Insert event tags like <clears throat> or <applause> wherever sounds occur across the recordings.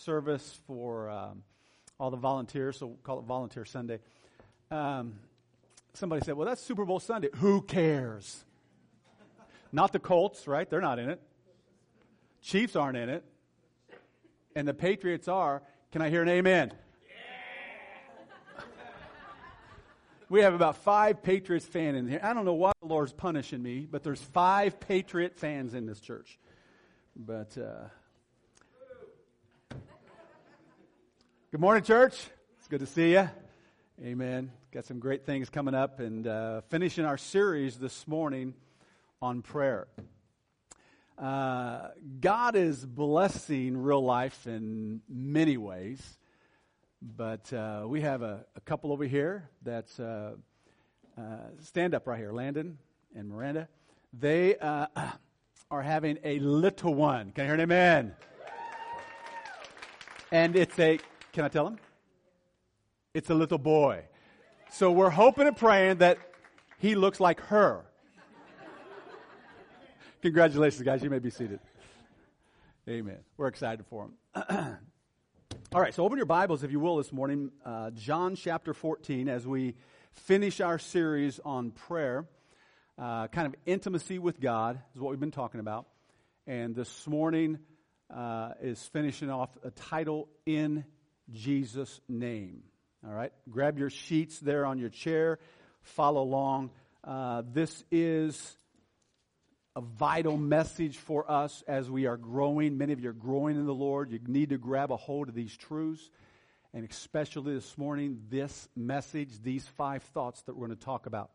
service for um, all the volunteers, so we'll call it Volunteer Sunday. Um, somebody said, Well, that's Super Bowl Sunday. Who cares? Not the Colts, right? They're not in it. Chiefs aren't in it. And the Patriots are. Can I hear an amen? We have about five Patriots fans in here. I don't know why the Lord's punishing me, but there's five Patriot fans in this church. But uh, good morning, church. It's good to see you. Amen. Got some great things coming up, and uh, finishing our series this morning on prayer. Uh, God is blessing real life in many ways. But uh, we have a, a, couple over here that's uh, uh, stand up right here, Landon and Miranda. They uh, <clears throat> are having a little one. Can I hear an amen? And it's a, can I tell him? It's a little boy. So we're hoping and praying that he looks like her. Congratulations, guys. You may be seated. Amen. We're excited for him. <clears throat> All right, so open your Bibles, if you will, this morning, uh, John chapter 14, as we finish our series on prayer. Uh, kind of intimacy with God is what we've been talking about. And this morning uh, is finishing off a title, In Jesus' Name. All right, grab your sheets there on your chair, follow along. Uh, this is a vital message for us as we are growing. Many of you are growing in the Lord. You need to grab a hold of these truths. And especially this morning, this message, these five thoughts that we're going to talk about.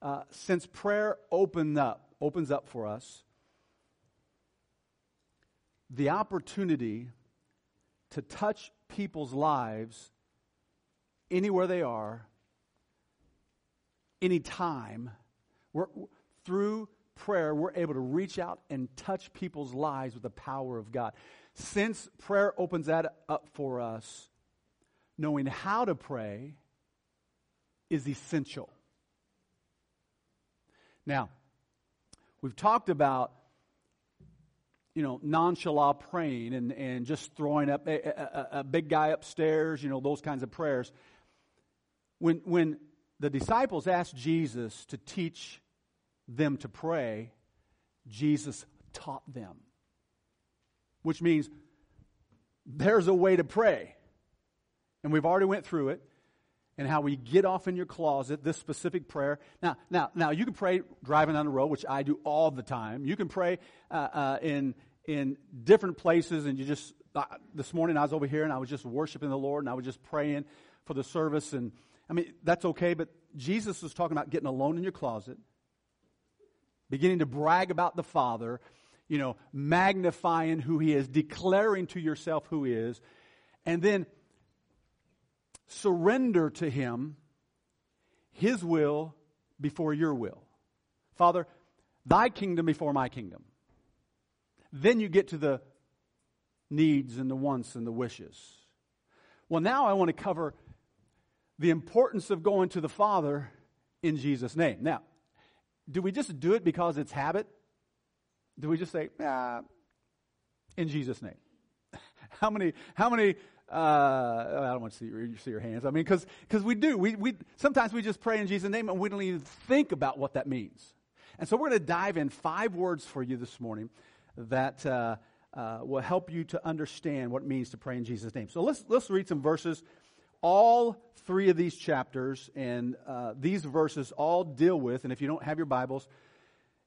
Uh, since prayer open up, opens up for us, the opportunity to touch people's lives anywhere they are, anytime, we're, through prayer, we're able to reach out and touch people's lives with the power of God. Since prayer opens that up for us, knowing how to pray is essential. Now, we've talked about you know, nonchalant praying and, and just throwing up a, a, a, big guy upstairs, you know, those kinds of prayers. When, when the disciples asked Jesus to teach them to pray, Jesus taught them. Which means there's a way to pray. And we've already went through it and how we get off in your closet this specific prayer. Now, now, now you can pray driving on the road, which I do all the time. You can pray uh, uh, in in different places, and you just uh, this morning I was over here and I was just worshiping the Lord and I was just praying for the service, and I mean that's okay. But Jesus was talking about getting alone in your closet beginning to brag about the Father, you know, magnifying who He is, declaring to yourself who He is, and then surrender to Him His will before your will. Father, thy kingdom before my kingdom. Then you get to the needs and the wants and the wishes. Well, now I want to cover the importance of going to the Father in Jesus' name. Now, do we just do it because it's habit? Do we just say, ah, in Jesus' name? <laughs> how many, how many, uh, I don't want to see your, see your hands. I mean, because we do. We, we, sometimes we just pray in Jesus' name and we don't even think about what that means. And so we're going to dive in five words for you this morning that uh, uh, will help you to understand what it means to pray in Jesus' name. So let's, let's read some verses all three of these chapters and uh, these verses all deal with, and if you don't have your Bibles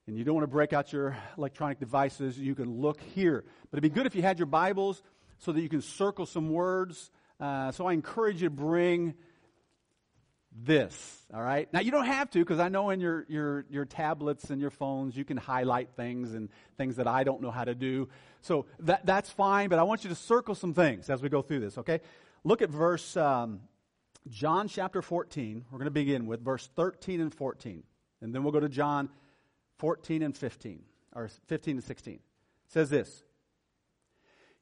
and you don't want to break out your electronic devices, you can look here. But it'd be good if you had your Bibles so that you can circle some words. Uh, so I encourage you to bring this, all right? Now, you don't have to, because I know in your, your, your tablets and your phones, you can highlight things and things that I don't know how to do. So that, that's fine, but I want you to circle some things as we go through this, okay? Look at verse, um, John chapter 14. We're going to begin with verse 13 and 14. And then we'll go to John 14 and 15, or 15 and 16. It says this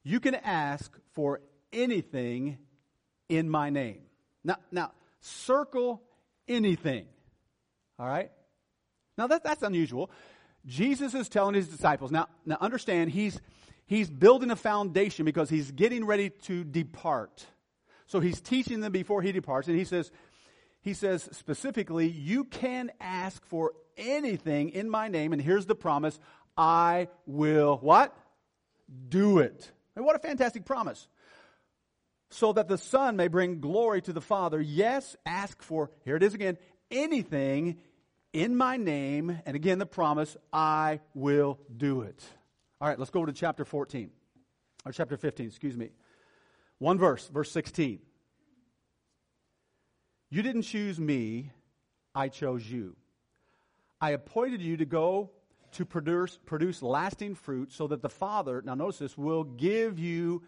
You can ask for anything in my name. Now, now circle anything. All right? Now, that, that's unusual. Jesus is telling his disciples, now, now understand, he's, he's building a foundation because he's getting ready to depart. So he's teaching them before he departs, and he says, he says specifically, you can ask for anything in my name, and here's the promise, I will what? Do it. What a fantastic promise. So that the Son may bring glory to the Father. Yes, ask for, here it is again, anything in my name, and again the promise, I will do it. All right, let's go to chapter 14, or chapter 15, excuse me. One verse, verse 16. You didn't choose me, I chose you. I appointed you to go to produce, produce lasting fruit so that the Father, now notice this, will give you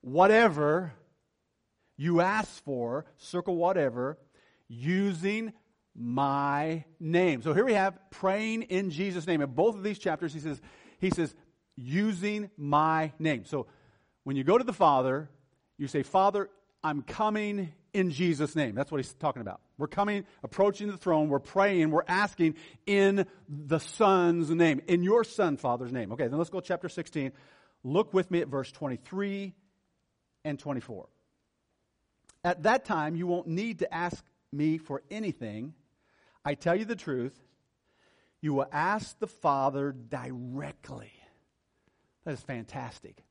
whatever you ask for, circle whatever, using my name. So here we have praying in Jesus' name. In both of these chapters, he says, he says, using my name. So when you go to the Father, you say, Father, I'm coming in Jesus' name. That's what he's talking about. We're coming, approaching the throne, we're praying, we're asking in the Son's name, in your Son, Father's name. Okay, then let's go to chapter 16. Look with me at verse 23 and 24. At that time, you won't need to ask me for anything. I tell you the truth. You will ask the Father directly. That is fantastic.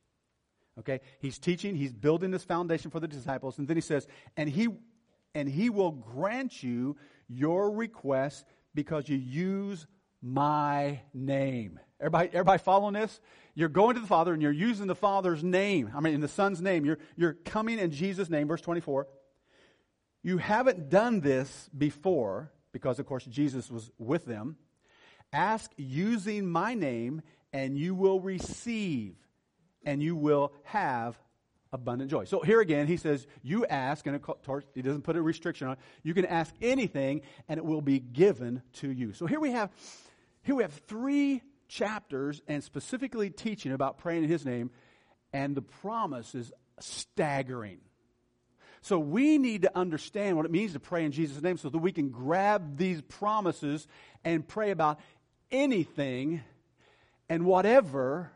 Okay? He's teaching, he's building this foundation for the disciples, and then he says, and he and he will grant you your request because you use my name. Everybody, everybody following this? You're going to the Father and you're using the Father's name. I mean, in the Son's name. You're, you're coming in Jesus' name, verse 24. You haven't done this before because, of course, Jesus was with them. Ask using my name and you will receive and you will have abundant joy. So here again, he says, You ask, and course, he doesn't put a restriction on it. You can ask anything, and it will be given to you. So here we have, here we have three chapters and specifically teaching about praying in his name, and the promise is staggering. So we need to understand what it means to pray in Jesus' name so that we can grab these promises and pray about anything and whatever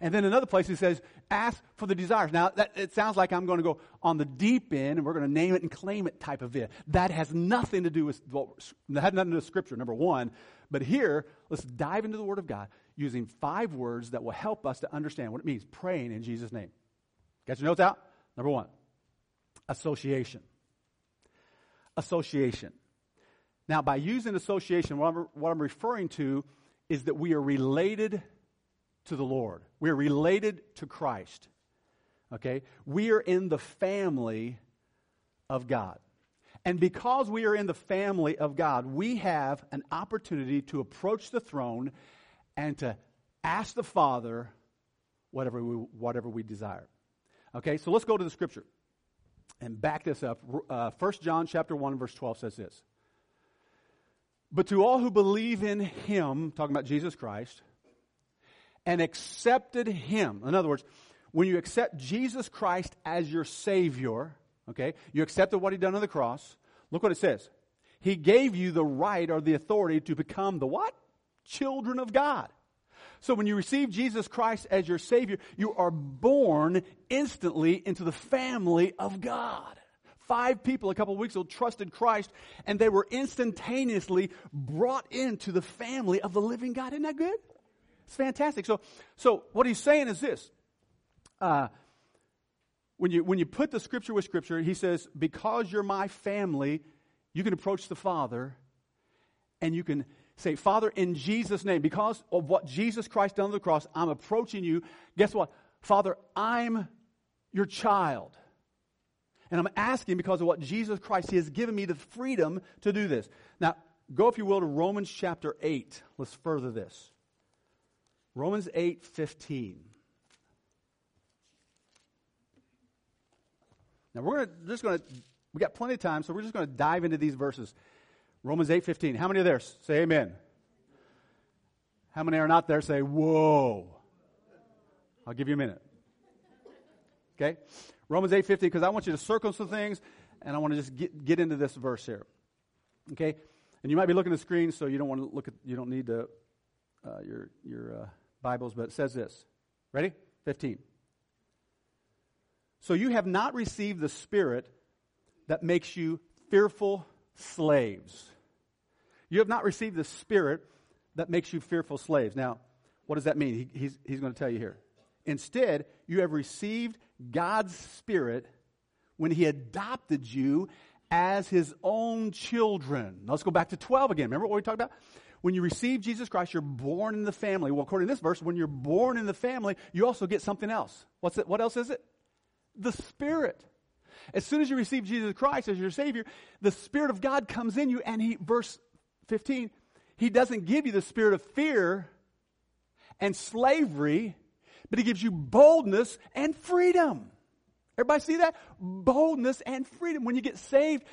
and then another place he says, ask for the desires. Now, that, it sounds like I'm going to go on the deep end and we're going to name it and claim it type of it. That has nothing to do with, well, that had nothing to do with Scripture, number one. But here, let's dive into the Word of God using five words that will help us to understand what it means praying in Jesus' name. Got your notes out? Number one, association. Association. Now, by using association, what I'm, what I'm referring to is that we are related to the Lord. We're related to Christ. Okay? We are in the family of God. And because we are in the family of God, we have an opportunity to approach the throne and to ask the Father whatever we, whatever we desire. Okay, so let's go to the scripture and back this up. Uh, 1 John chapter 1 verse 12 says this. But to all who believe in him, talking about Jesus Christ, and accepted him. In other words, when you accept Jesus Christ as your Savior, okay, you accepted what He done on the cross. Look what it says. He gave you the right or the authority to become the what? Children of God. So when you receive Jesus Christ as your Savior, you are born instantly into the family of God. Five people a couple of weeks ago trusted Christ and they were instantaneously brought into the family of the living God. Isn't that good? It's fantastic. So, so what he's saying is this. Uh, when you, when you put the scripture with scripture, he says, because you're my family, you can approach the Father and you can say, Father, in Jesus' name, because of what Jesus Christ done on the cross, I'm approaching you. Guess what? Father, I'm your child. And I'm asking because of what Jesus Christ, He has given me the freedom to do this. Now, go, if you will, to Romans chapter 8. Let's further this. Romans 8 15. Now we're gonna, just going to, we got plenty of time, so we're just going to dive into these verses. Romans 8 15. How many are there? Say amen. How many are not there? Say, whoa. I'll give you a minute. Okay? Romans 8 15, because I want you to circle some things, and I want to just get, get into this verse here. Okay? And you might be looking at the screen, so you don't want to look at, you don't need to, uh, your, your, uh, Bibles, but it says this Ready? 15. So you have not received the Spirit that makes you fearful slaves. You have not received the Spirit that makes you fearful slaves. Now, what does that mean? He, he's, he's going to tell you here. Instead, you have received God's Spirit when He adopted you as His own children. Let's go back to 12 again. Remember what we talked about? When you receive Jesus Christ, you're born in the family. Well, according to this verse, when you're born in the family, you also get something else. What's it? What else is it? The Spirit. As soon as you receive Jesus Christ as your Savior, the Spirit of God comes in you, and He, verse 15, He doesn't give you the spirit of fear and slavery, but He gives you boldness and freedom. Everybody see that? Boldness and freedom. When you get saved,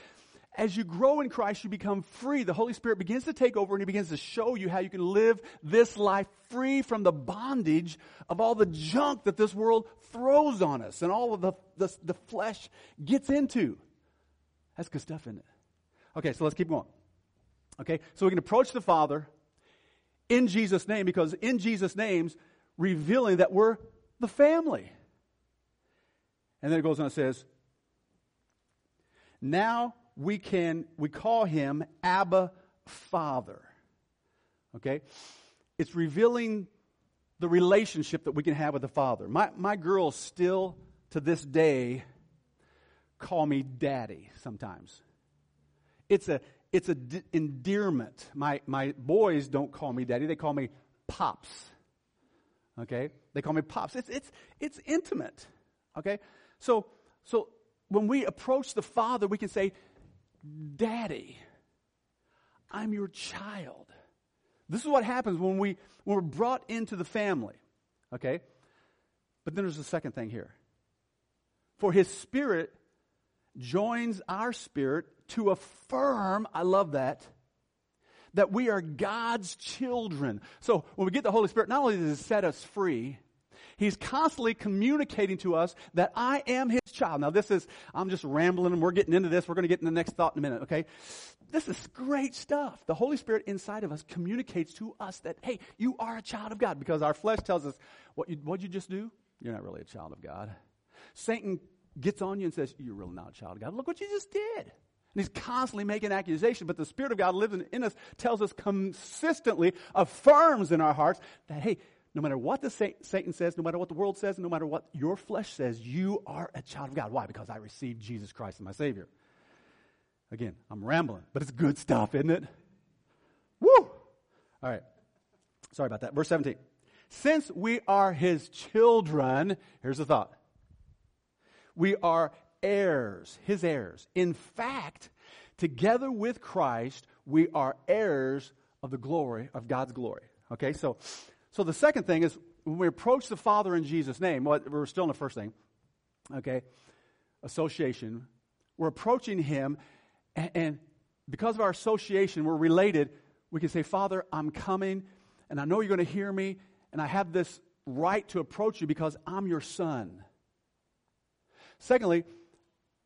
as you grow in Christ, you become free. The Holy Spirit begins to take over and He begins to show you how you can live this life free from the bondage of all the junk that this world throws on us and all of the, the, the flesh gets into. That's good stuff, isn't it? Okay, so let's keep going. Okay, so we can approach the Father in Jesus' name because in Jesus' name's revealing that we're the family. And then it goes on and says, Now we can, we call him Abba Father. Okay? It's revealing the relationship that we can have with the Father. My, my girls still, to this day, call me daddy sometimes. It's a, it's a d- endearment. My, my boys don't call me daddy, they call me pops. Okay? They call me pops. It's, it's, it's intimate. Okay? So, so when we approach the Father, we can say, Daddy, I'm your child. This is what happens when, we, when we're brought into the family. Okay? But then there's a second thing here. For his spirit joins our spirit to affirm, I love that, that we are God's children. So when we get the Holy Spirit, not only does it set us free, He's constantly communicating to us that I am His child. Now this is, I'm just rambling and we're getting into this. We're going to get in the next thought in a minute, okay? This is great stuff. The Holy Spirit inside of us communicates to us that, hey, you are a child of God because our flesh tells us, what you, what'd you just do? You're not really a child of God. Satan gets on you and says, you're really not a child of God. Look what you just did. And he's constantly making accusations, but the Spirit of God living in us tells us consistently, affirms in our hearts that, hey, no matter what the Satan says, no matter what the world says, no matter what your flesh says, you are a child of God. Why? Because I received Jesus Christ as my Savior. Again, I'm rambling, but it's good stuff, isn't it? Woo! All right. Sorry about that. Verse 17. Since we are his children, here's the thought. We are heirs, his heirs. In fact, together with Christ, we are heirs of the glory, of God's glory. Okay, so, so the second thing is when we approach the Father in Jesus' name, well, we're still in the first thing, okay, association, we're approaching him, and, and because of our association, we're related. We can say, Father, I'm coming, and I know you're going to hear me, and I have this right to approach you because I'm your son. Secondly,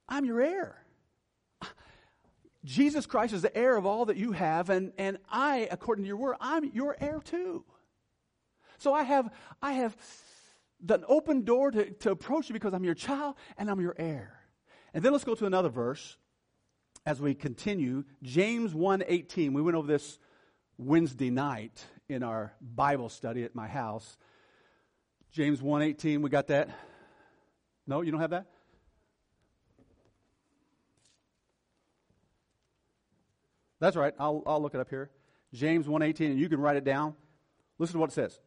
I'm your heir. Jesus Christ is the heir of all that you have, and, and I, according to your word, I'm your heir too. So I have, I have the open door to, to approach you because I'm your child and I'm your heir. And then let's go to another verse as we continue. James 1.18. We went over this Wednesday night in our Bible study at my house. James 1.18, we got that? No, you don't have that? That's right. I'll, I'll look it up here. James 1.18, and you can write it down. Listen to what it says.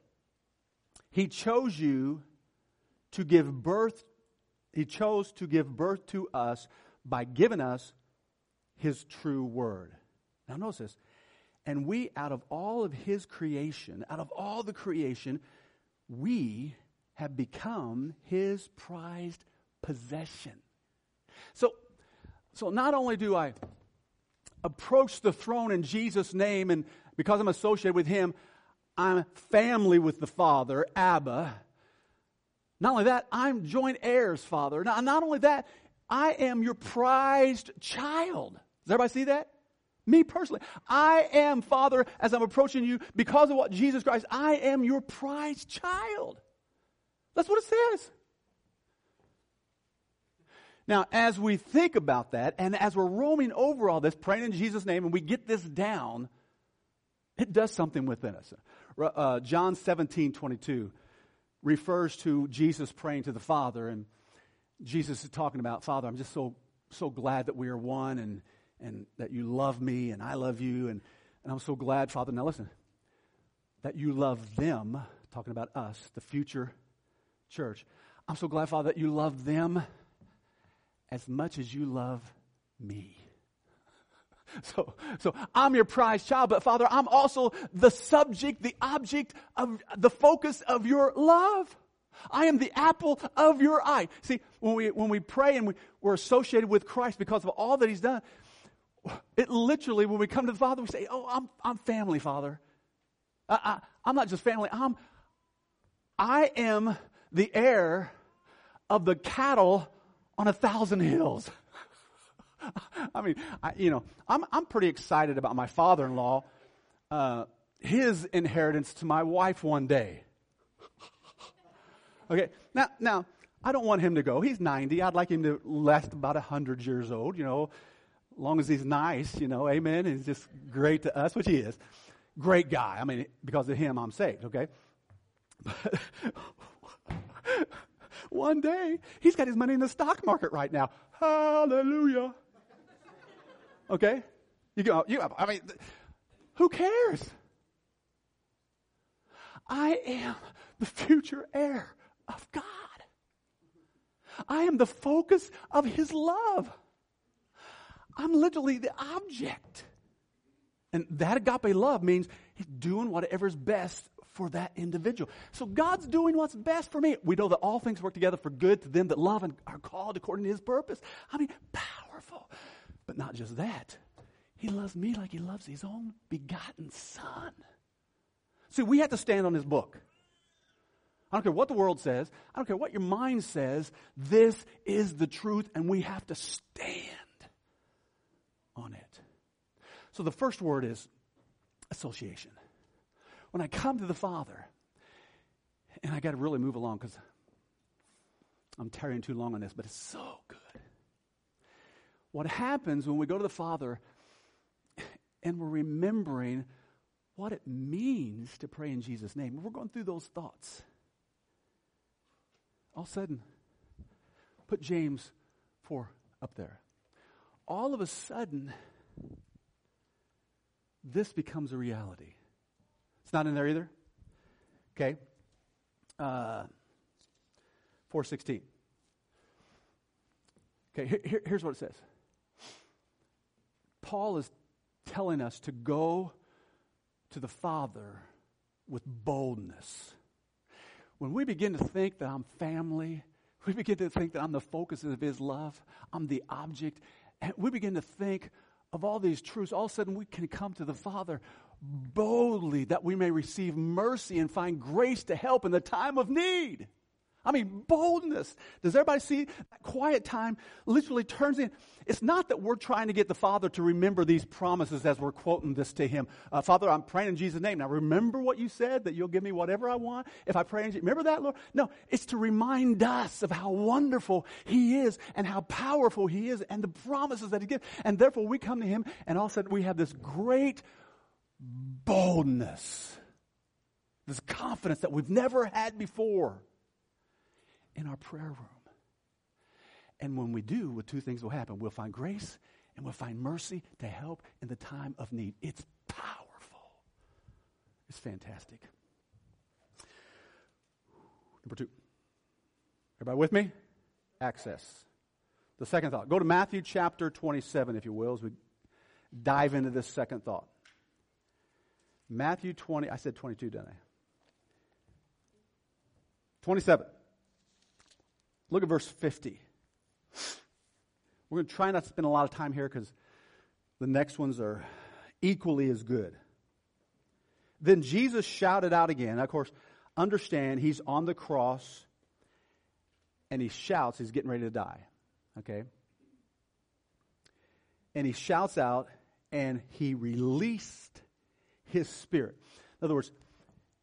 He chose you to give birth, he chose to give birth to us by giving us his true word. Now notice this. And we, out of all of his creation, out of all the creation, we have become his prized possession. So, so not only do I approach the throne in Jesus' name, and because I'm associated with Him, I'm family with the Father, Abba. Not only that, I'm joint heirs, Father. Not, not only that, I am your prized child. Does everybody see that? Me personally, I am, Father, as I'm approaching you, because of what Jesus Christ, I am your prized child. That's what it says. Now, as we think about that, and as we're roaming over all this, praying in Jesus' name, and we get this down, it does something within us. Uh, John 17, 22 refers to Jesus praying to the Father, and Jesus is talking about, Father, I'm just so, so glad that we are one, and, and that you love me, and I love you, and, and I'm so glad, Father. Now listen, that you love them, talking about us, the future church. I'm so glad, Father, that you love them as much as you love me. <laughs> So, so I'm your prized child, but Father, I'm also the subject, the object of the focus of your love. I am the apple of your eye. See, when we, when we pray and we, we're associated with Christ because of all that He's done, it literally, when we come to the Father, we say, Oh, I'm, I'm family, Father. I, I, I'm not just family, I'm, I am the heir of the cattle on a thousand hills. <laughs> I mean, I, you know, I'm, I'm pretty excited about my father in law, uh, his inheritance to my wife one day. Okay, now, now, I don't want him to go. He's 90. I'd like him to last about 100 years old, you know, as long as he's nice, you know, amen. He's just great to us, which he is. Great guy. I mean, because of him, I'm saved, okay? <laughs> One day, he's got his money in the stock market right now. Hallelujah. Okay? You go, you, I mean, who cares? I am the future heir of God. I am the focus of His love. I'm literally the object. And that agape love means He's doing whatever's best for that individual. So God's doing what's best for me. We know that all things work together for good to them that love and are called according to his purpose. I mean, powerful. But not just that. He loves me like he loves his own begotten son. See, we have to stand on his book. I don't care what the world says. I don't care what your mind says. This is the truth, and we have to stand on it. So the first word is association when I come to the Father, and I got to really move along because I'm tarrying too long on this, but it's so good. What happens when we go to the Father and we're remembering what it means to pray in Jesus' name, we're going through those thoughts. All of a sudden, put James 4 up there. All of a sudden, this becomes a reality. It's not in there either? Okay. Uh, 416. Okay, here, here, here's what it says Paul is telling us to go to the Father with boldness. When we begin to think that I'm family, <laughs> we begin to think that I'm the focus of His love, I'm the object, and we begin to think of all these truths, all of a sudden we can come to the Father boldly that we may receive mercy and find grace to help in the time of need. I mean, boldness. Does everybody see that quiet time literally turns in? It's not that we're trying to get the Father to remember these promises as we're quoting this to Him. Uh, Father, I'm praying in Jesus' name. Now, remember what you said that you'll give me whatever I want if I pray in Jesus. Remember that, Lord? No, it's to remind us of how wonderful He is and how powerful He is and the promises that He gives. And therefore, we come to Him and all of a sudden we have this great boldness, this confidence that we've never had before in our prayer room. And when we do, well, two things will happen. We'll find grace and we'll find mercy to help in the time of need. It's powerful. It's fantastic. Number two. Everybody with me? Access. The second thought. Go to Matthew chapter 27, if you will, as we dive into this second thought. Matthew 20, I said 22, didn't I? 27. Look at verse 50. We're going to try not to spend a lot of time here because the next ones are equally as good. Then Jesus shouted out again. Of course, understand he's on the cross and he shouts, he's getting ready to die. Okay? And he shouts out and he released his spirit. In other words,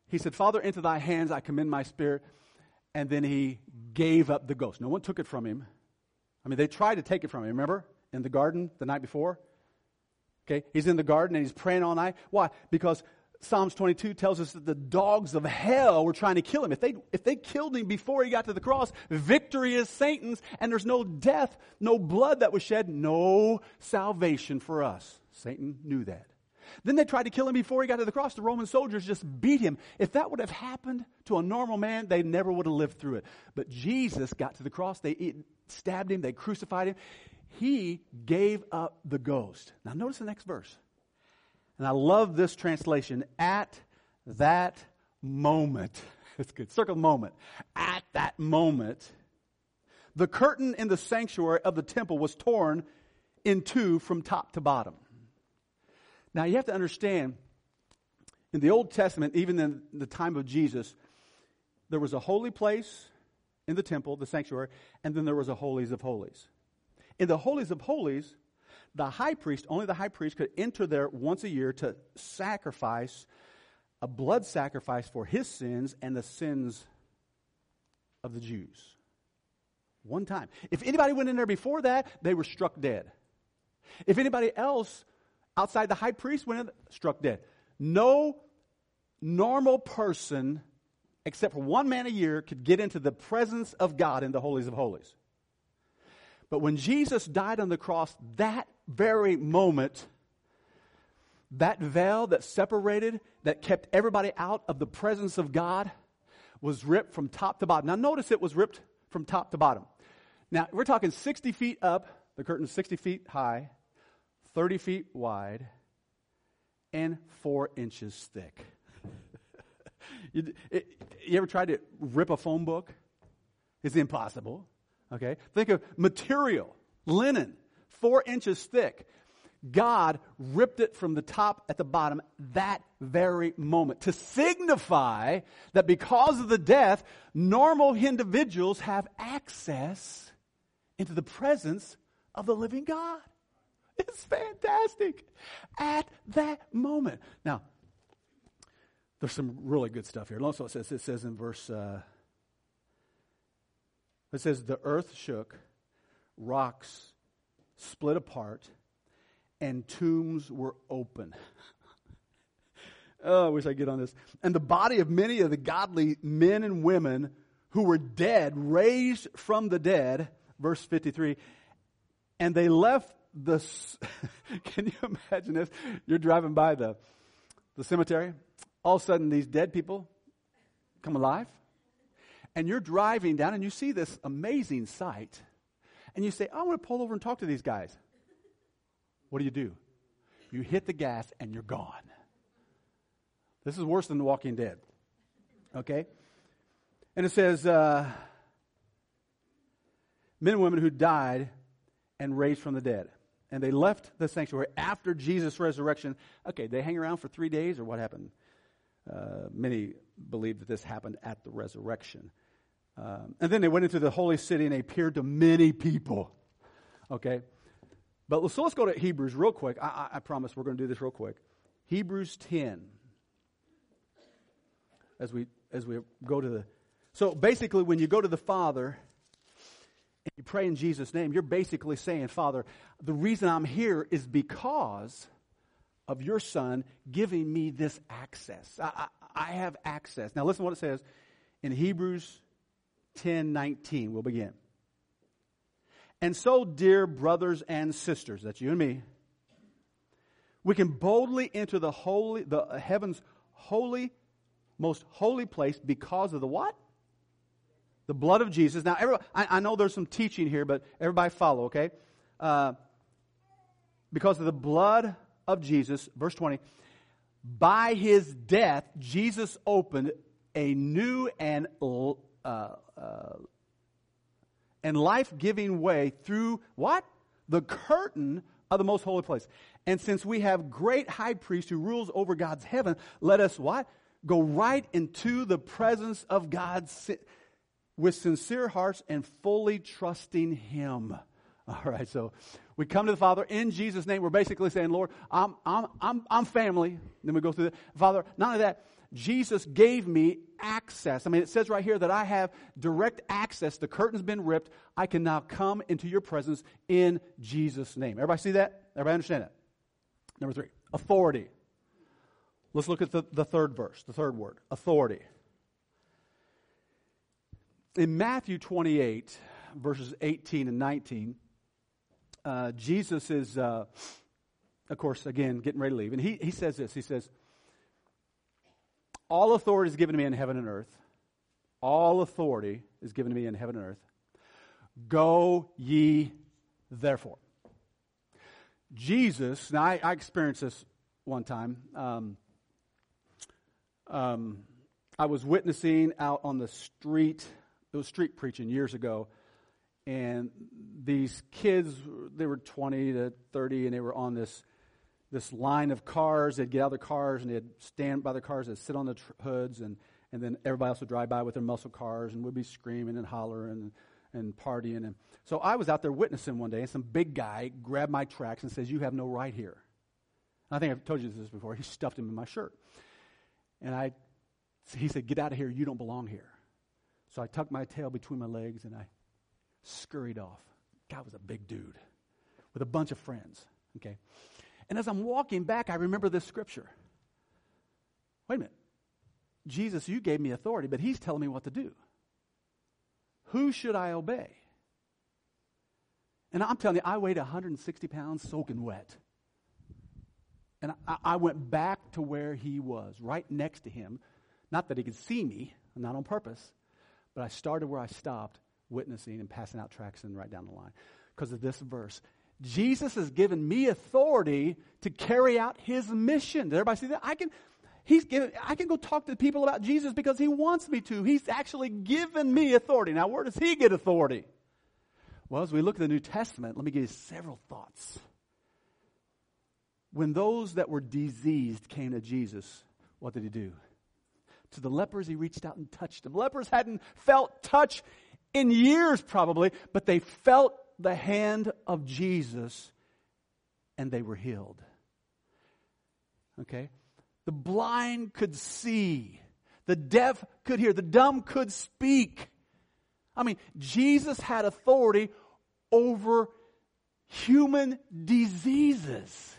he said, Father, into thy hands I commend my spirit. And then he gave up the ghost. No one took it from him. I mean, they tried to take it from him, remember? In the garden the night before? Okay, he's in the garden and he's praying all night. Why? Because Psalms 22 tells us that the dogs of hell were trying to kill him. If they, if they killed him before he got to the cross, victory is Satan's, and there's no death, no blood that was shed, no salvation for us. Satan knew that. Then they tried to kill him before he got to the cross. The Roman soldiers just beat him. If that would have happened to a normal man, they never would have lived through it. But Jesus got to the cross. They stabbed him, they crucified him. He gave up the ghost. Now, notice the next verse. And I love this translation at that moment. <laughs> It's good. Circle moment. At that moment, the curtain in the sanctuary of the temple was torn in two from top to bottom. Now you have to understand, in the Old Testament, even in the time of Jesus, there was a holy place in the temple, the sanctuary, and then there was a holies of holies. In the holies of holies, the high priest, only the high priest could enter there once a year to sacrifice a blood sacrifice for his sins and the sins of the Jews. One time. If anybody went in there before that, they were struck dead. If anybody else outside the high priest went struck dead. No normal person, except for one man a year, could get into the presence of God in the holies of holies. But when Jesus died on the cross, that very moment, that veil that separated, that kept everybody out of the presence of God, was ripped from top to bottom. Now, notice it was ripped from top to bottom. Now, we're talking 60 feet up, the curtain's 60 feet high, 30 feet wide, and four inches thick. <laughs> you, it, you ever tried to rip a phone book? It's impossible. Okay? Think of material, linen, four inches thick. God ripped it from the top at the bottom that very moment to signify that because of the death, normal individuals have access into the presence of the living God. <laughs> It's fantastic at that moment. Now, there's some really good stuff here. Also, it says, it says in verse uh, it says, The earth shook, rocks split apart, and tombs were open. <laughs> oh, I wish I get on this. And the body of many of the godly men and women who were dead raised from the dead, verse 53, and they left the. <laughs> can you imagine this? You're driving by the, the cemetery. All of a sudden, these dead people come alive and you're driving down and you see this amazing sight, and you say, I want to pull over and talk to these guys. What do you do? You hit the gas and you're gone. This is worse than The Walking Dead. Okay? And it says, uh, men and women who died and raised from the dead. And they left the sanctuary after Jesus' resurrection. Okay, they hang around for three days, or what happened? Uh, many believe that this happened at the resurrection. Um, and then they went into the holy city and they appeared to many people. Okay? But so let's go to Hebrews real quick. I, I, I promise we're going to do this real quick. Hebrews 10. As we, as we go to the. So basically, when you go to the Father you pray in Jesus' name, you're basically saying, Father, the reason I'm here is because of your Son giving me this access. I, I, I have access. Now, listen to what it says in Hebrews 10 19. We'll begin. And so, dear brothers and sisters, that's you and me, we can boldly enter the holy, the heaven's holy, most holy place because of the what? The blood of Jesus. Now, I, I, know there's some teaching here, but everybody follow, okay? Uh, because of the blood of Jesus, verse 20, by his death, Jesus opened a new and uh, uh, and life giving way through what? The curtain of the most holy place. And since we have great high priest who rules over God's heaven, let us what? Go right into the presence of God with sincere hearts and fully trusting Him. <laughs> All right, so we come to the Father in Jesus' name. We're basically saying, Lord, I'm, I'm, I'm, I'm family. Then we go through the Father, not only that, Jesus gave me access. I mean, it says right here that I have direct access. The curtain's been ripped. I can now come into your presence in Jesus' name. Everybody see that? Everybody understand that? Number three, authority. Let's look at the, the third verse, the third word authority. In Matthew 28, verses 18 and 19, uh, Jesus is, uh, of course, again, getting ready to leave. And he, he says this He says, All authority is given to me in heaven and earth. All authority is given to me in heaven and earth. Go ye therefore. Jesus, now I, I experienced this one time. Um, um, I was witnessing out on the street. It was street preaching years ago. And these kids, they were 20 to 30, and they were on this, this line of cars. They'd get out of their cars and they'd stand by their cars, they'd sit on the tr- hoods, and, and then everybody else would drive by with their muscle cars and would be screaming and hollering and, and partying. And so I was out there witnessing one day, and some big guy grabbed my tracts and says, You have no right here. I think I've told you this before. He stuffed him in my shirt. And I, he said, Get out of here. You don't belong here. So I tucked my tail between my legs and I scurried off. God was a big dude with a bunch of friends. Okay. And as I'm walking back, I remember this scripture. Wait a minute. Jesus, you gave me authority, but he's telling me what to do. Who should I obey? And I'm telling you, I weighed 160 pounds soaking wet. And I, I, went back to where he was, right next to him. Not that he could see me, not on purpose, but I started where I stopped, witnessing and passing out tracts and right down the line because of this verse. Jesus has given me authority to carry out his mission. Did everybody see that? I can, he's given, I can go talk to people about Jesus because he wants me to. He's actually given me authority. Now, where does he get authority? Well, as we look at the New Testament, let me give you several thoughts. When those that were diseased came to Jesus, what did he do? To the lepers, he reached out and touched them. Lepers hadn't felt touch in years, probably, but they felt the hand of Jesus and they were healed. Okay? The blind could see, the deaf could hear, the dumb could speak. I mean, Jesus had authority over human diseases.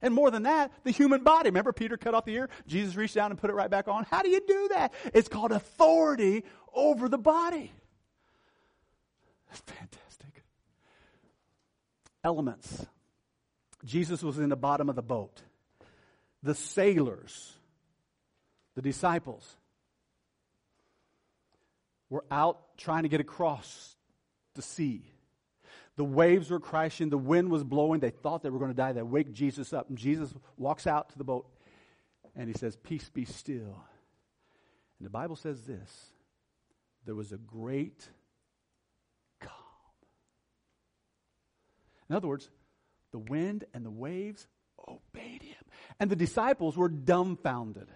And more than that, the human body. Remember, Peter cut off the ear? Jesus reached down and put it right back on. How do you do that? It's called authority over the body. That's fantastic. Elements. Jesus was in the bottom of the boat. The sailors, the disciples, were out trying to get across the sea. The waves were crashing, the wind was blowing. They thought they were going to die. They wake Jesus up, and Jesus walks out to the boat and he says, Peace be still. And the Bible says this there was a great calm. In other words, the wind and the waves obeyed him. And the disciples were dumbfounded.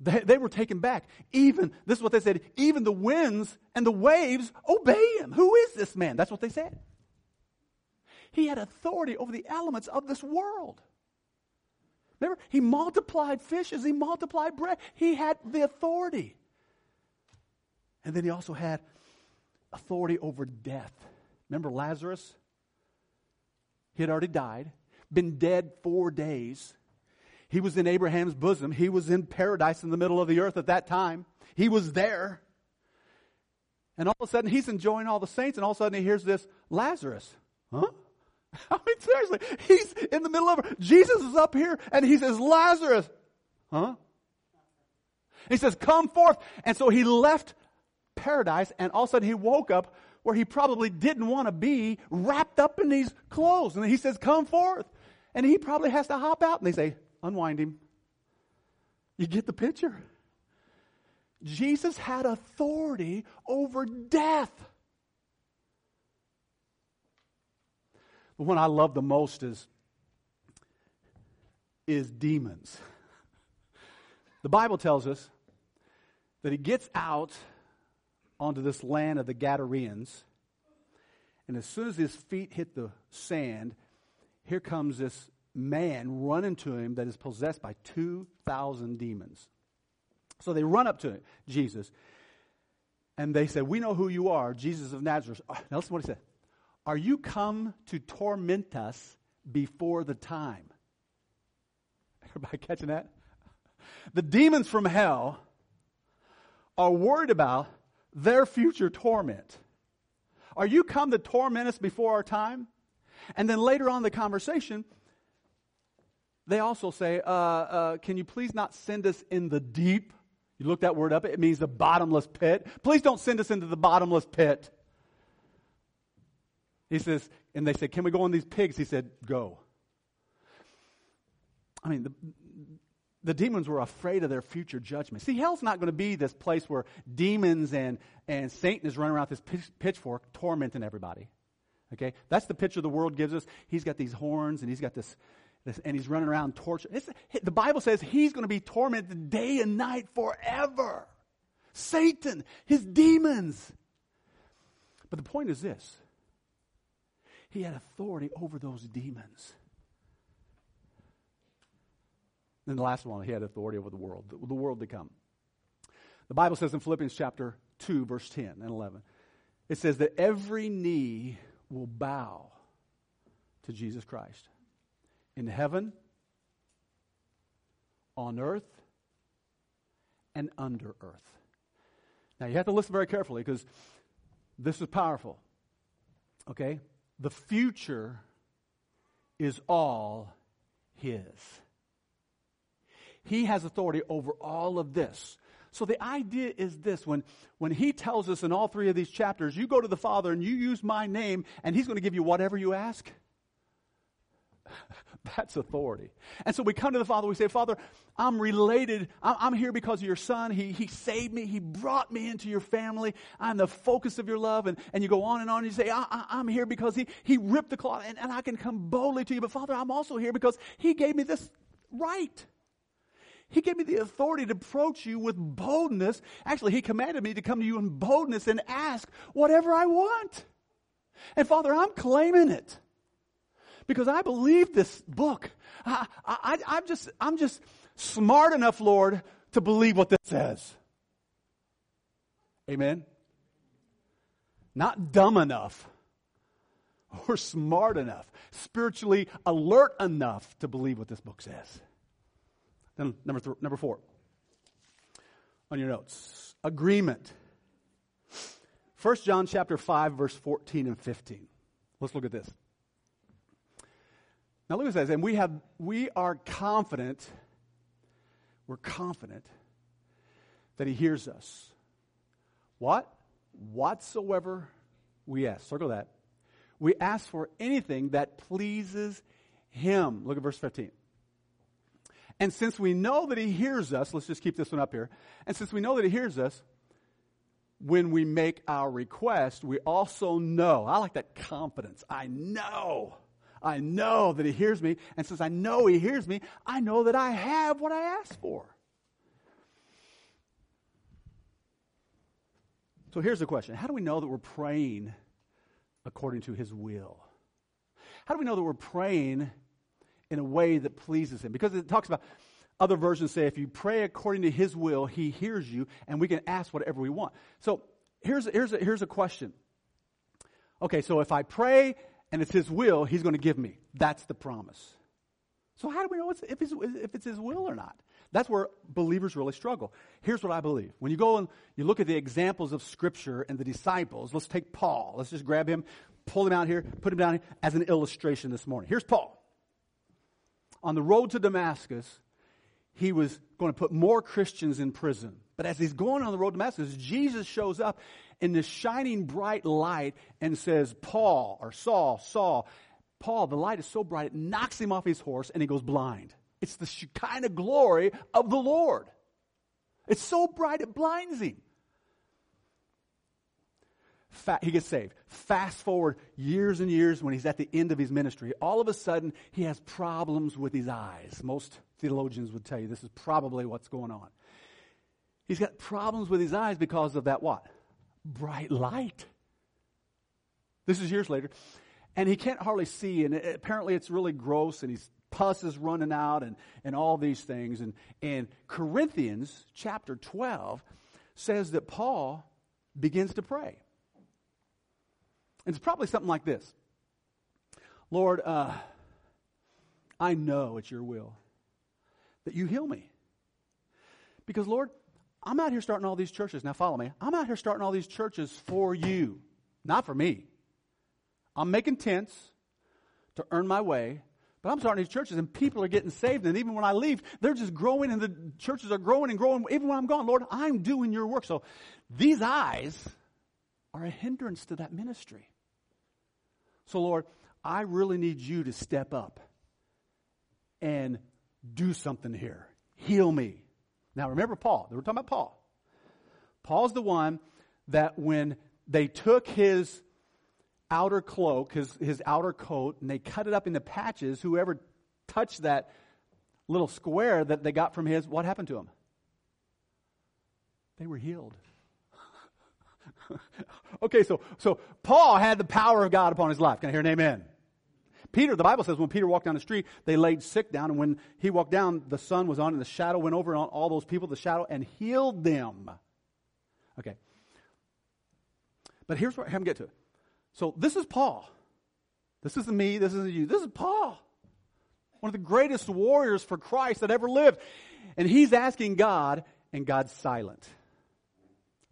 They, they, were taken back. Even, this is what they said, even the winds and the waves obey him. Who is this man? That's what they said. He had authority over the elements of this world. Remember, he multiplied fishes, he multiplied bread. He had the authority. And then he also had authority over death. Remember Lazarus? He had already died, been dead four days. He was in Abraham's bosom. He was in paradise in the middle of the earth at that time. He was there. And all of a sudden, he's enjoying all the saints, and all of a sudden, he hears this Lazarus. Huh? <laughs> I mean, seriously, he's in the middle of. Jesus is up here, and he says, Lazarus. Huh? He says, Come forth. And so he left paradise, and all of a sudden, he woke up where he probably didn't want to be, wrapped up in these clothes. And he says, Come forth. And he probably has to hop out, and they say, unwind him. You get the picture? Jesus had authority over death. The one I love the most is, is demons. The Bible tells us that he gets out onto this land of the Gadarenes, and as soon as his feet hit the sand, here comes this man run into him that is possessed by 2,000 demons. So they run up to Jesus and they said, We know who you are, Jesus of Nazareth. Oh, now listen what he said. Are you come to torment us before the time? <laughs> Everybody catching that? The demons from hell are worried about their future torment. Are you come to torment us before our time? And then later on the conversation, they also say, uh, uh, Can you please not send us in the deep? You look that word up, it means the bottomless pit. Please don't send us into the bottomless pit. He says, and they said, Can we go on these pigs? He said, Go. I mean, the, the demons were afraid of their future judgment. See, hell's not going to be this place where demons and, and Satan is running around with this pitchfork tormenting everybody. Okay? That's the picture the world gives us. He's got these horns and he's got this, this and he's running around torturing. the Bible says he's going to be tormented day and night forever. Satan, his demons. But the point is this he had authority over those demons. And the last one, he had authority over the world, the, the world to come. The Bible says in Philippians chapter 2, verse 10 and 11, it says that every knee will bow to Jesus Christ in heaven, on earth, and under earth. Now you have to listen very carefully because this is powerful. Okay? The future is all His. He has authority over all of this. So the idea is this when, when he tells us in all three of these chapters, you go to the Father and you use my name, and he's going to give you whatever you ask. That's authority. And so we come to the Father, we say, Father, I'm related. I'm here because of your Son. He, he saved me. He brought me into your family. I'm the focus of your love. And, and you go on and on and you say, I, am here because he, he ripped the cloth and, and I can come boldly to you. But Father, I'm also here because he gave me this right. He gave me the authority to approach you with boldness. Actually, He commanded me to come to you in boldness and ask whatever I want. And Father, I'm claiming it because I believe this book. I, I, I'm just, I'm just smart enough, Lord, to believe what this says. Amen. Not dumb enough or smart enough, spiritually alert enough to believe what this book says. Then number, th- number four on your notes agreement. 1 John chapter 5, verse 14 and 15. Let's look at this. Now at this, and we have we are confident, we're confident that he hears us. What? Whatsoever we ask. Circle that. We ask for anything that pleases him. Look at verse 15. And since we know that He hears us, let's just keep this one up here. And since we know that He hears us, when we make our request, we also know. I like that confidence. I know. I know that He hears me. And since I know He hears me, I know that I have what I asked for. So here's the question How do we know that we're praying according to His will? How do we know that we're praying in a way that pleases him. Because it talks about, other versions say, if you pray according to his will, he hears you, and we can ask whatever we want. So here's, here's, a, here's a question. Okay, so if I pray and it's his will, he's going to give me. That's the promise. So how do we know if it's, if it's his will or not? That's where believers really struggle. Here's what I believe. When you go and you look at the examples of Scripture and the disciples, let's take Paul. Let's just grab him, pull him out here, put him down here as an illustration this morning. Here's Paul on the road to Damascus, he was going to put more Christians in prison. But as he's going on the road to Damascus, Jesus shows up in this shining bright light and says, Paul, or Saul, Saul, Paul, the light is so bright it knocks him off his horse and he goes blind. It's the kind of glory of the Lord. It's so bright it blinds him. Fa- he gets saved. Fast forward years and years when he's at the end of his ministry, all of a sudden he has problems with his eyes. Most theologians would tell you this is probably what's going on. He's got problems with his eyes because of that what? Bright light. This is years later. and he can't hardly see, and it, apparently it's really gross, and he's pus is running out, and, and all these things. And, and Corinthians chapter 12 says that Paul begins to pray. And it's probably something like this Lord, uh, I know it's your will that you heal me. Because, Lord, I'm out here starting all these churches. Now, follow me. I'm out here starting all these churches for you, not for me. I'm making tents to earn my way, but I'm starting these churches and people are getting saved. And even when I leave, they're just growing and the churches are growing and growing. Even when I'm gone, Lord, I'm doing your work. So these eyes are a hindrance to that ministry. So, Lord, I really need you to step up and do something here. Heal me. Now, remember Paul. We're talking about Paul. Paul's the one that when they took his outer cloak, his, his outer coat, and they cut it up into patches, whoever touched that little square that they got from his, what happened to him? They were healed. <laughs> okay, so, so Paul had the power of God upon his life. Can I hear an amen? Peter, the Bible says when Peter walked down the street, they laid sick down, and when he walked down, the sun was on, and the shadow went over on all those people, the shadow, and healed them. Okay. But here's where I haven't get to. So this is Paul. This isn't me, this isn't you. This is Paul. One of the greatest warriors for Christ that ever lived. And he's asking God, and God's silent.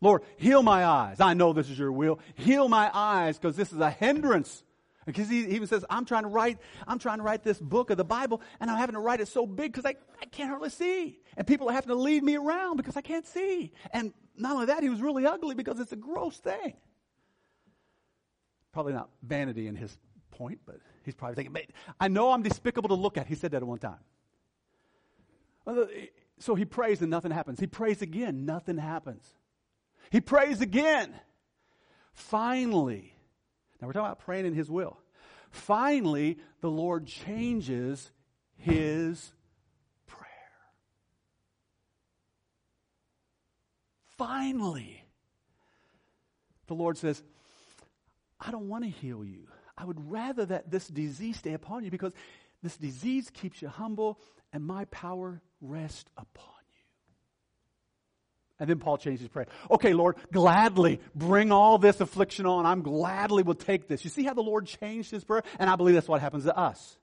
Lord, heal my eyes. I know this is your will. Heal my eyes because this is a hindrance. Because he even says, I'm trying to write, I'm trying to write this book of the Bible and I'm having to write it so big because I, I can't hardly see. And people are having to lead me around because I can't see. And not only that, he was really ugly because it's a gross thing. Probably not vanity in his point, but he's probably thinking, I know I'm despicable to look at. He said that at one time. So he prays and nothing happens. He prays again, nothing happens. He prays again. Finally, now we're talking about praying in His will. Finally, the Lord changes His prayer. Finally, the Lord says, I don't want to heal you. I would rather that this disease stay upon you because this disease keeps you humble and my power rests upon and then Paul changed his prayer. Okay, Lord, gladly bring all this affliction on. I'm gladly will take this. You see how the Lord changed his prayer? And I believe that's what happens to us.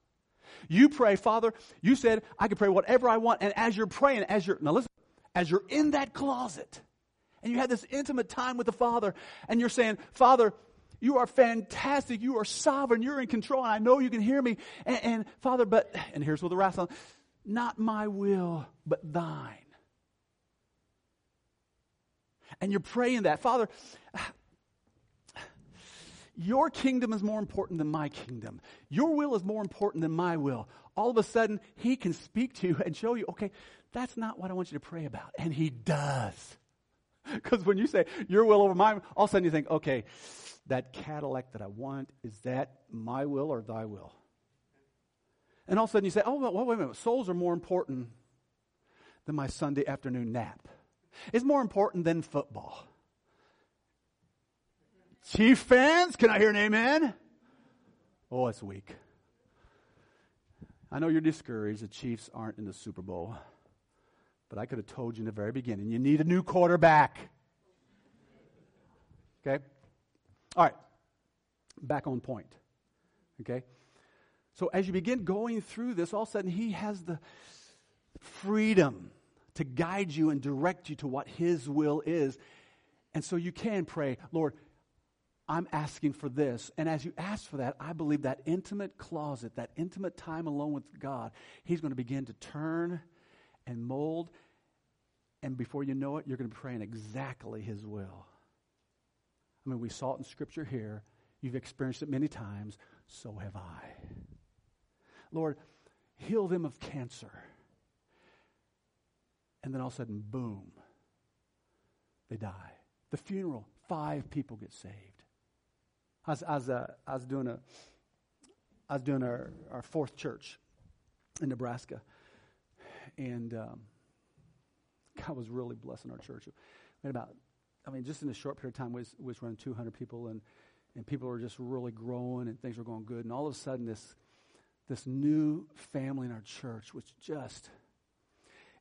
You pray, Father, you said I can pray whatever I want. And as you're praying, as you're, now listen, as you're in that closet and you have this intimate time with the Father and you're saying, Father, you are fantastic. You are sovereign. You're in control. And I know you can hear me. And, and Father, but, and here's where the wrath on, not my will, but thine. And you're praying that, Father, your kingdom is more important than my kingdom. Your will is more important than my will. All of a sudden, he can speak to you and show you, okay, that's not what I want you to pray about. And he does. Because when you say your will over mine, all of a sudden you think, okay, that Cadillac that I want, is that my will or thy will? And all of a sudden you say, oh, well, wait a minute, souls are more important than my Sunday afternoon nap is more important than football. Chief fans, can I hear an amen? Oh, it's weak. I know you're discouraged. The Chiefs aren't in the Super Bowl. But I could have told you in the very beginning you need a new quarterback. Okay? All right. Back on point. Okay? So as you begin going through this, all of a sudden he has the freedom to guide you and direct you to what His will is. And so you can pray, Lord, I'm asking for this. And as you ask for that, I believe that intimate closet, that intimate time alone with God, He's going to begin to turn and mold. And before you know it, you're going to be praying exactly His will. I mean, we saw it in Scripture here. You've experienced it many times. So have I. Lord, heal them of cancer. And then all of a sudden, boom, they die. The funeral, five people get saved. I was, I was, uh, I was doing a, I was doing our, our fourth church in Nebraska, and um, God was really blessing our church. We had about, I mean, just in a short period of time, we was, we was running 200 people, and and people were just really growing and things were going good. And all of a sudden, this, this new family in our church was just,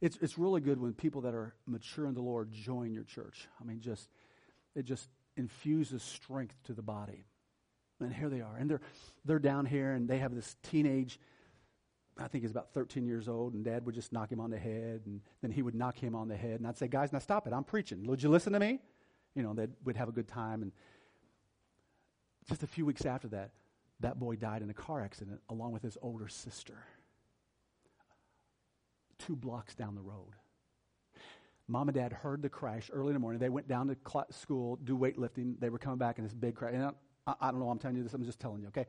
it's, it's really good when people that are mature in the Lord join your church. I mean, just, it just infuses strength to the body. And here they are. And they're, they're down here and they have this teenage, I think he's about 13 years old, and dad would just knock him on the head, and then he would knock him on the head. And I'd say, guys, now stop it. I'm preaching. Would you listen to me? You know, they would have a good time. And just a few weeks after that, that boy died in a car accident along with his older sister, two blocks down the road. Mom and dad heard the crash early in the morning. They went down to cl- school, do weightlifting. They were coming back in this big crash. And I, I don't know, I'm telling you this, I'm just telling you, okay?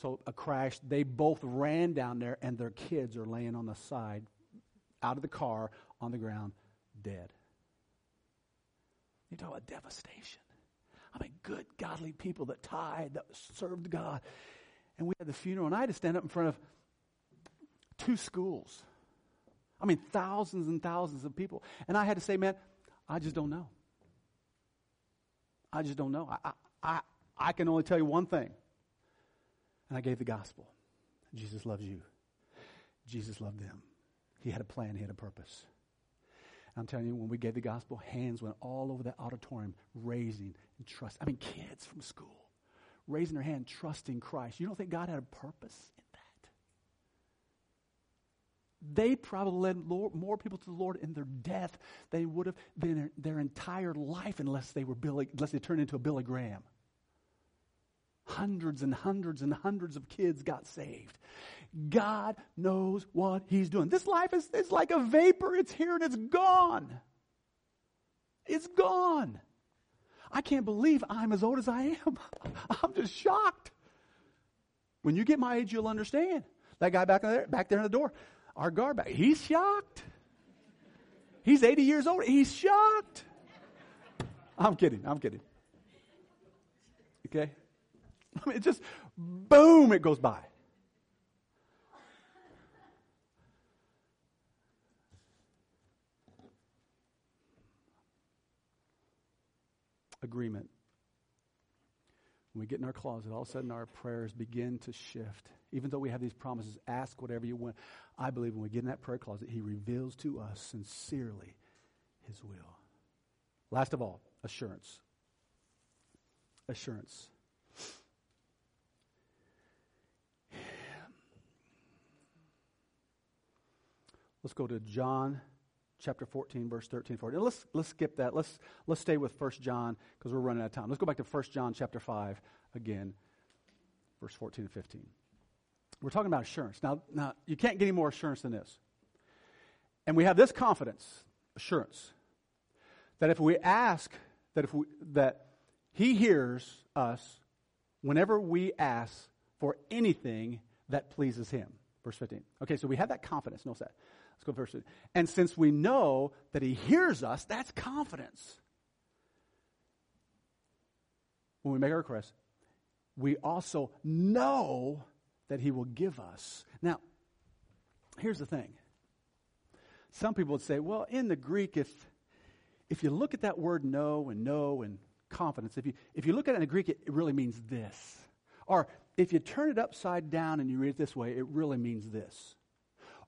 So a crash. They both ran down there, and their kids are laying on the side, out of the car, on the ground, dead. You talk about devastation. I mean, good, godly people that tithe, that served God. And we had the funeral, and I had to stand up in front of two schools. I mean, thousands and thousands of people. And I had to say, man, I just don't know. I just don't know. I, I, I can only tell you one thing. And I gave the gospel. Jesus loves you. Jesus loved them. He had a plan, he had a purpose. I'm telling you, when we gave the gospel, hands went all over that auditorium, raising and trust. I mean, kids from school raising their hand, trusting Christ. You don't think God had a purpose? They probably led more people to the Lord in their death than they would have been their, their entire life unless they were Billy, unless they turned into a Billy Graham. Hundreds and hundreds and hundreds of kids got saved. God knows what He's doing. This life is, is like a vapor. It's here and it's gone. It's gone. I can't believe I'm as old as I am. <laughs> I'm just shocked. When you get my age, you'll understand. That guy back there, back there in the door, our guard he's shocked. He's 80 years old. He's shocked. I'm kidding. I'm kidding. Okay? <laughs> I mean, it just, boom, it goes by. Agreement. When we get in our closet, all of a sudden our prayers begin to shift. Even though we have these promises, ask whatever you want. I believe when we get in that prayer closet, He reveals to us sincerely His will. Last of all, assurance. Assurance. <sighs> Let's go to John chapter 14, verse 13, 14. Let's, let's skip that. Let's, let's stay with 1 John because we're running out of time. Let's go back to 1 John chapter 5 again, verse 14 and 15. We're talking about assurance. Now, now, you can't get any more assurance than this. And we have this confidence, assurance, that if we ask, that, if we, that He hears us whenever we ask for anything that pleases Him. Verse 15. Okay, so we have that confidence. Notice that. Let's go verse 15. And since we know that he hears us, that's confidence. When we make our request, we also know that he will give us. Now, here's the thing. Some people would say, well, in the Greek, if if you look at that word know and know and confidence, if you if you look at it in the Greek, it, it really means this. Or if you turn it upside down and you read it this way, it really means this.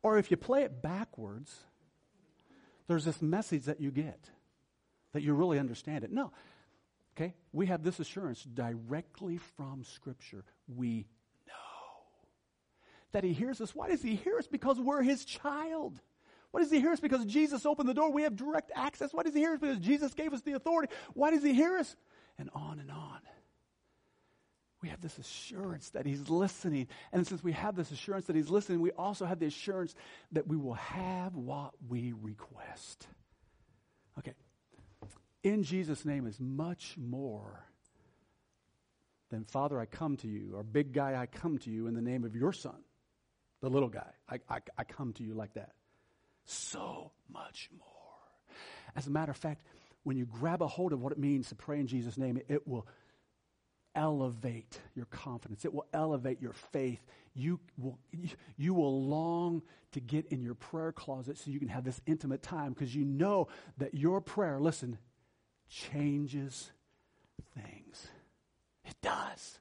Or if you play it backwards, there's this message that you get that you really understand it. No. Okay? We have this assurance directly from Scripture. We know that He hears us. Why does He hear us? Because we're His child. Why does He hear us? Because Jesus opened the door. We have direct access. Why does He hear us? Because Jesus gave us the authority. Why does He hear us? And on and on we have this assurance that He's listening. And since we have this assurance that He's listening, we also have the assurance that we will have what we request. Okay. In Jesus' name is much more than, Father, I come to you, or big guy, I come to you in the name of your Son, the little guy. I, I, I come to you like that. So much more. As a matter of fact, when you grab a hold of what it means to pray in Jesus' name, it will elevate your confidence. It will elevate your faith. You will, you will long to get in your prayer closet so you can have this intimate time because you know that your prayer, listen, changes things. It does.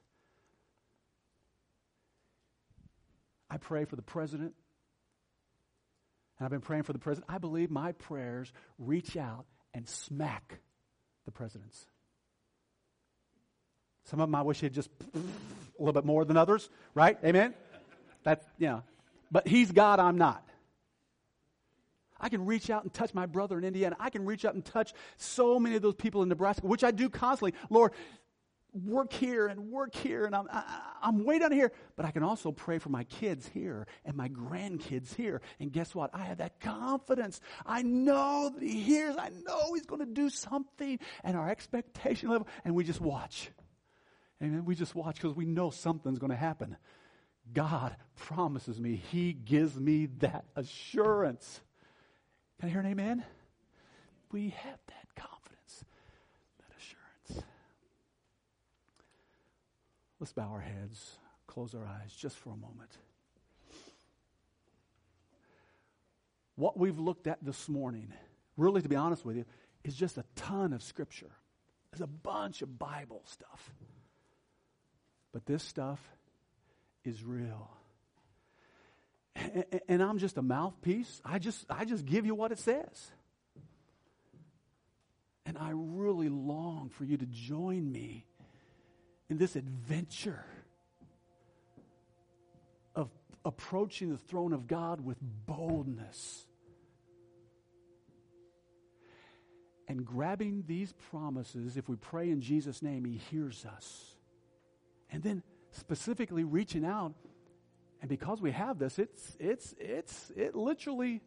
I pray for the president. And I've been praying for the president. I believe my prayers reach out and smack the presidents. Some of them I wish he'd just a little bit more than others, right? Amen? That's, you know. But he's God, I'm not. I can reach out and touch my brother in Indiana. I can reach out and touch so many of those people in Nebraska, which I do constantly. Lord, work here and work here, and I'm, I, I'm way down here. But I can also pray for my kids here and my grandkids here. And guess what? I have that confidence. I know that He hears. I know He's going to do something. And our expectation level, and we just watch. Amen. We just watch because we know something's going to happen. God promises me, He gives me that assurance. Can I hear an amen? We have that confidence, that assurance. Let's bow our heads, close our eyes just for a moment. What we've looked at this morning, really, to be honest with you, is just a ton of Scripture. There's a bunch of Bible stuff. But this stuff is real. And I'm just a mouthpiece. I just, I just give you what it says. And I really long for you to join me in this adventure of approaching the throne of God with boldness and grabbing these promises. If we pray in Jesus' name, He hears us and then specifically reaching out. And because we have this, it's, it's, it's, it literally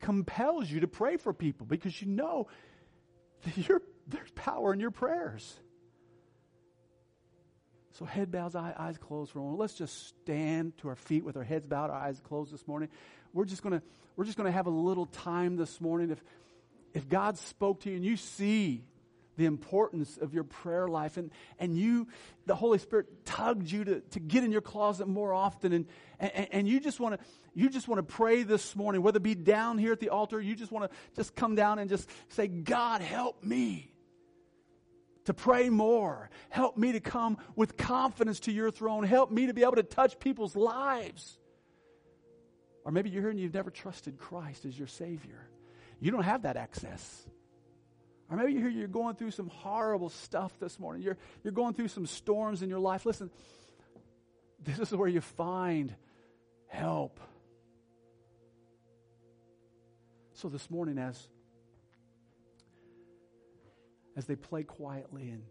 compels you to pray for people because you know <laughs> that there's power in your prayers. So head bows, eyes closed for a moment. Let's just stand to our feet with our heads bowed, our eyes closed this morning. We're just gonna we're just gonna have a little time this morning. If if God spoke to you and you see the importance of your prayer life. And, and you, the Holy Spirit tugged you to, to get in your closet more often. And, and, and you just want to, you just want to pray this morning, whether it be down here at the altar, you just want to just come down and just say, God, help me to pray more. Help me to come with confidence to your throne. Help me to be able to touch people's lives. Or maybe you're here and you've never trusted Christ as your Savior. You don't have that access. Or maybe you're you're going through some horrible stuff this morning. You're, you're going through some storms in your life. Listen, this is where you find help. So this morning, as, as they play quietly and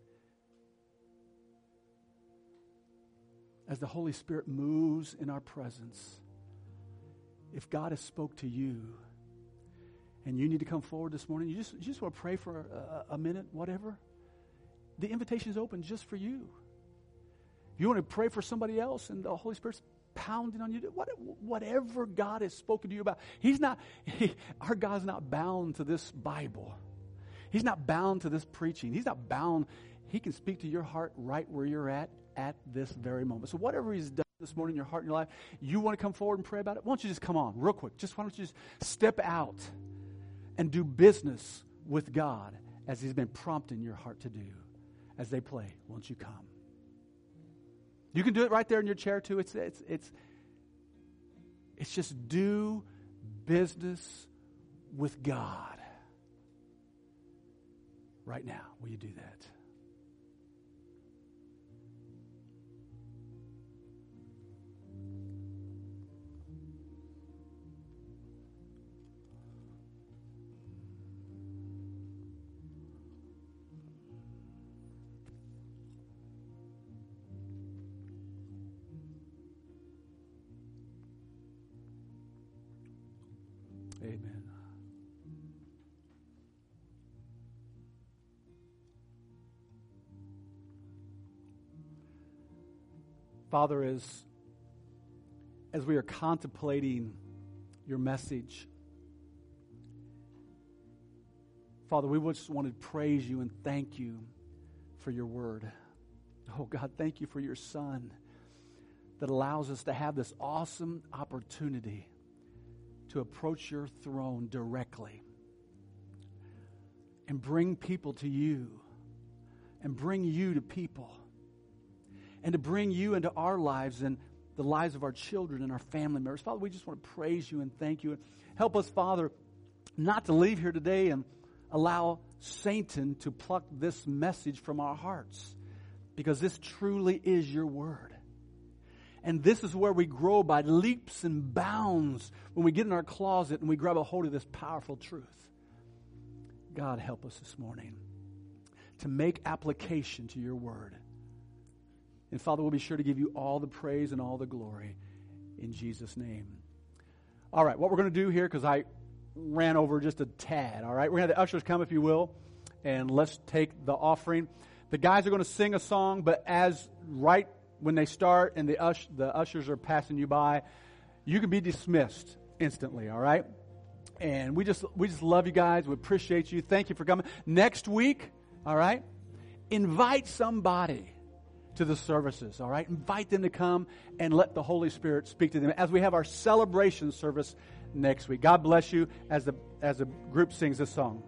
as the Holy Spirit moves in our presence, if God has spoke to you, and you need to come forward this morning, you just, you just want to pray for a, a minute, whatever, the invitation is open just for you. You want to pray for somebody else and the Holy Spirit's pounding on you, what, whatever God has spoken to you about, He's not, he, our God's not bound to this Bible. He's not bound to this preaching. He's not bound. He can speak to your heart right where you're at at this very moment. So, whatever He's done this morning in your heart and your life, you want to come forward and pray about it? Why don't you just come on real quick? Just why don't you just step out? And do business with God as He's been prompting your heart to do as they play. Won't you come? You can do it right there in your chair too. It's it's it's it's just do business with God. Right now, will you do that? Father, as, as we are contemplating your message, Father, we just want to praise you and thank you for your word. Oh, God, thank you for your son that allows us to have this awesome opportunity to approach your throne directly and bring people to you and bring you to people. And to bring you into our lives and the lives of our children and our family members. Father, we just want to praise you and thank you. And help us, Father, not to leave here today and allow Satan to pluck this message from our hearts because this truly is your word. And this is where we grow by leaps and bounds when we get in our closet and we grab a hold of this powerful truth. God, help us this morning to make application to your word. And Father, we'll be sure to give you all the praise and all the glory in Jesus' name. All right, what we're going to do here, because I ran over just a tad, all right? We're going to have the ushers come, if you will, and let's take the offering. The guys are going to sing a song, but as right when they start and the, ush, the ushers are passing you by, you can be dismissed instantly, all right? And we just, we just love you guys. We appreciate you. Thank you for coming. Next week, all right, invite somebody to the services, all right? Invite them to come and let the Holy Spirit speak to them as we have our celebration service next week. God bless you as the, as the group sings this song.